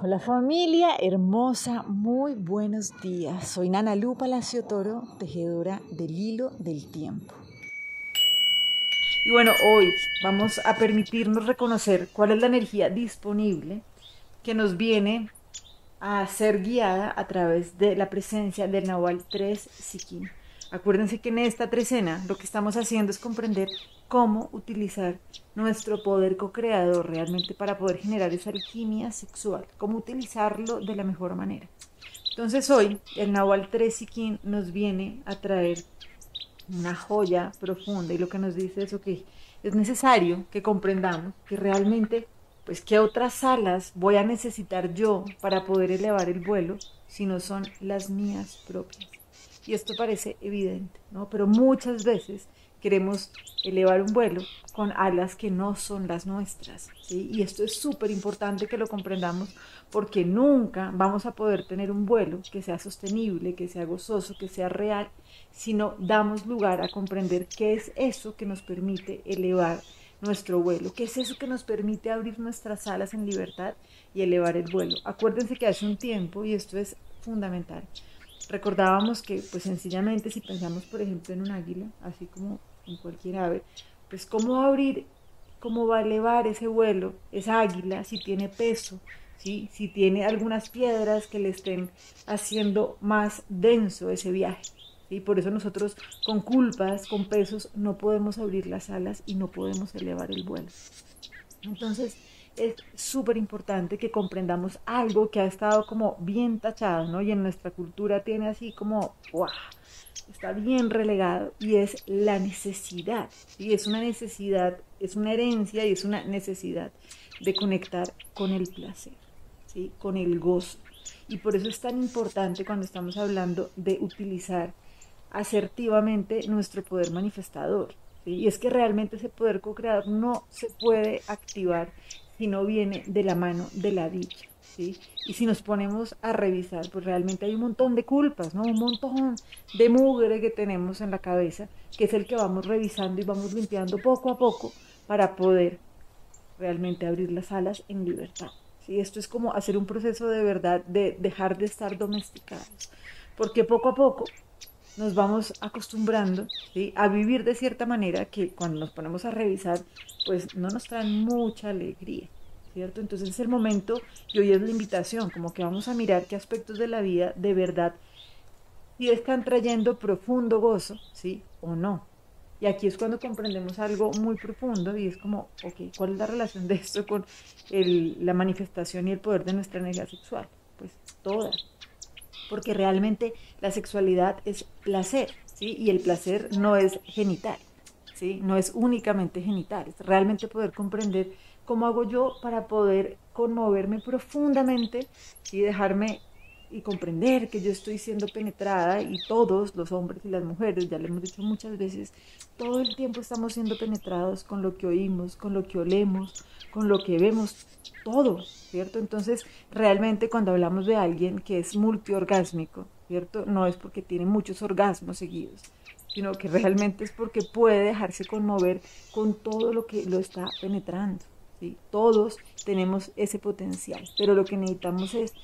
Hola familia hermosa, muy buenos días. Soy Nana Lu Palacio Toro, tejedora del hilo del tiempo. Y bueno, hoy vamos a permitirnos reconocer cuál es la energía disponible que nos viene a ser guiada a través de la presencia del Nahual 3 Sikin. Acuérdense que en esta trecena lo que estamos haciendo es comprender cómo utilizar nuestro poder co-creador realmente para poder generar esa alquimia sexual, cómo utilizarlo de la mejor manera. Entonces hoy el Nahual 3 Sikin nos viene a traer una joya profunda y lo que nos dice es que es necesario que comprendamos que realmente pues qué otras alas voy a necesitar yo para poder elevar el vuelo si no son las mías propias. Y esto parece evidente, ¿no? Pero muchas veces queremos elevar un vuelo con alas que no son las nuestras. Y esto es súper importante que lo comprendamos porque nunca vamos a poder tener un vuelo que sea sostenible, que sea gozoso, que sea real, si no damos lugar a comprender qué es eso que nos permite elevar nuestro vuelo, qué es eso que nos permite abrir nuestras alas en libertad y elevar el vuelo. Acuérdense que hace un tiempo, y esto es fundamental, recordábamos que pues sencillamente si pensamos por ejemplo en un águila, así como en cualquier ave, pues cómo abrir, cómo va a elevar ese vuelo, esa águila, si tiene peso, ¿sí? si tiene algunas piedras que le estén haciendo más denso ese viaje. Y por eso nosotros con culpas, con pesos, no podemos abrir las alas y no podemos elevar el vuelo. Entonces, es súper importante que comprendamos algo que ha estado como bien tachado, ¿no? Y en nuestra cultura tiene así como, ¡guau! Está bien relegado y es la necesidad, y es una necesidad, es una herencia y es una necesidad de conectar con el placer, ¿sí? Con el gozo. Y por eso es tan importante cuando estamos hablando de utilizar asertivamente nuestro poder manifestador. Y es que realmente ese poder co-creador no se puede activar si no viene de la mano de la dicha. ¿sí? Y si nos ponemos a revisar, pues realmente hay un montón de culpas, ¿no? Un montón de mugre que tenemos en la cabeza, que es el que vamos revisando y vamos limpiando poco a poco para poder realmente abrir las alas en libertad. ¿sí? Esto es como hacer un proceso de verdad de dejar de estar domesticados, porque poco a poco nos vamos acostumbrando a vivir de cierta manera que cuando nos ponemos a revisar, pues no nos traen mucha alegría, ¿cierto? Entonces es el momento y hoy es la invitación, como que vamos a mirar qué aspectos de la vida de verdad están trayendo profundo gozo, ¿sí? O no. Y aquí es cuando comprendemos algo muy profundo y es como, ok, ¿cuál es la relación de esto con el, la manifestación y el poder de nuestra energía sexual? Pues toda porque realmente la sexualidad es placer, ¿sí? Y el placer no es genital, ¿sí? No es únicamente genital, es realmente poder comprender cómo hago yo para poder conmoverme profundamente y dejarme y comprender que yo estoy siendo penetrada y todos los hombres y las mujeres, ya le hemos dicho muchas veces, todo el tiempo estamos siendo penetrados con lo que oímos, con lo que olemos, con lo que vemos, todo, ¿cierto? Entonces, realmente cuando hablamos de alguien que es multiorgásmico, ¿cierto? No es porque tiene muchos orgasmos seguidos, sino que realmente es porque puede dejarse conmover con todo lo que lo está penetrando. ¿sí? Todos tenemos ese potencial, pero lo que necesitamos es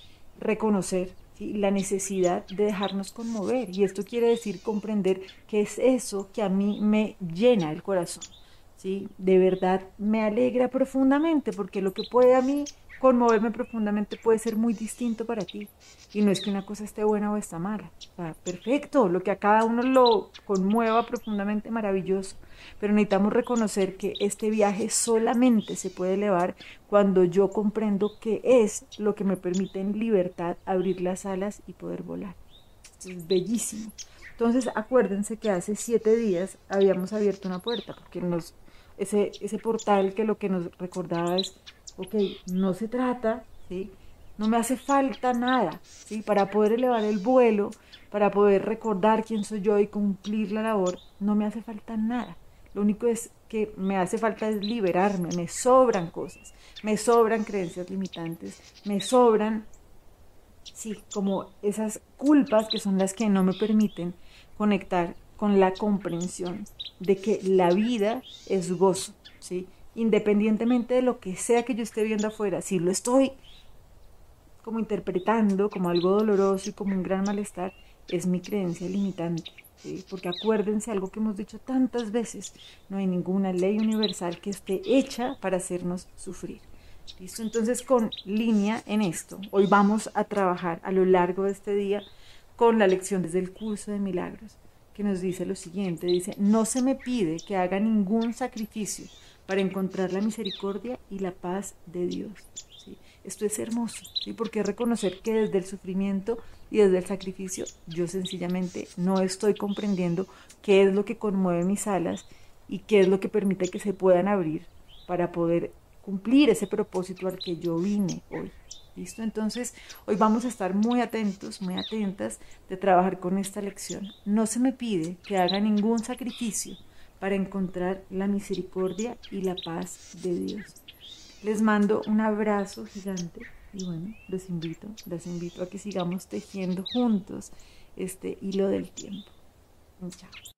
reconocer la necesidad de dejarnos conmover. Y esto quiere decir comprender que es eso que a mí me llena el corazón. ¿Sí? De verdad me alegra profundamente porque lo que puede a mí conmoverme profundamente puede ser muy distinto para ti. Y no es que una cosa esté buena o está mala. perfecto, lo que a cada uno lo conmueva profundamente, maravilloso. Pero necesitamos reconocer que este viaje solamente se puede elevar cuando yo comprendo qué es lo que me permite en libertad abrir las alas y poder volar. es bellísimo. Entonces, acuérdense que hace siete días habíamos abierto una puerta, porque nos, ese, ese portal que lo que nos recordaba es ok, no se trata, ¿sí? No me hace falta nada, ¿sí? Para poder elevar el vuelo, para poder recordar quién soy yo y cumplir la labor, no me hace falta nada. Lo único es que me hace falta es liberarme, me sobran cosas, me sobran creencias limitantes, me sobran, sí, como esas culpas que son las que no me permiten conectar con la comprensión de que la vida es gozo, ¿sí? independientemente de lo que sea que yo esté viendo afuera, si lo estoy como interpretando como algo doloroso y como un gran malestar, es mi creencia limitante. Porque acuérdense algo que hemos dicho tantas veces, no hay ninguna ley universal que esté hecha para hacernos sufrir. ¿Listo? Entonces, con línea en esto, hoy vamos a trabajar a lo largo de este día con la lección desde el curso de milagros, que nos dice lo siguiente, dice, no se me pide que haga ningún sacrificio para encontrar la misericordia y la paz de Dios. Esto es hermoso, ¿sí? porque reconocer que desde el sufrimiento y desde el sacrificio yo sencillamente no estoy comprendiendo qué es lo que conmueve mis alas y qué es lo que permite que se puedan abrir para poder cumplir ese propósito al que yo vine hoy. ¿Listo? Entonces, hoy vamos a estar muy atentos, muy atentas de trabajar con esta lección. No se me pide que haga ningún sacrificio para encontrar la misericordia y la paz de Dios. Les mando un abrazo gigante y bueno, los invito, les invito a que sigamos tejiendo juntos este hilo del tiempo. Chao.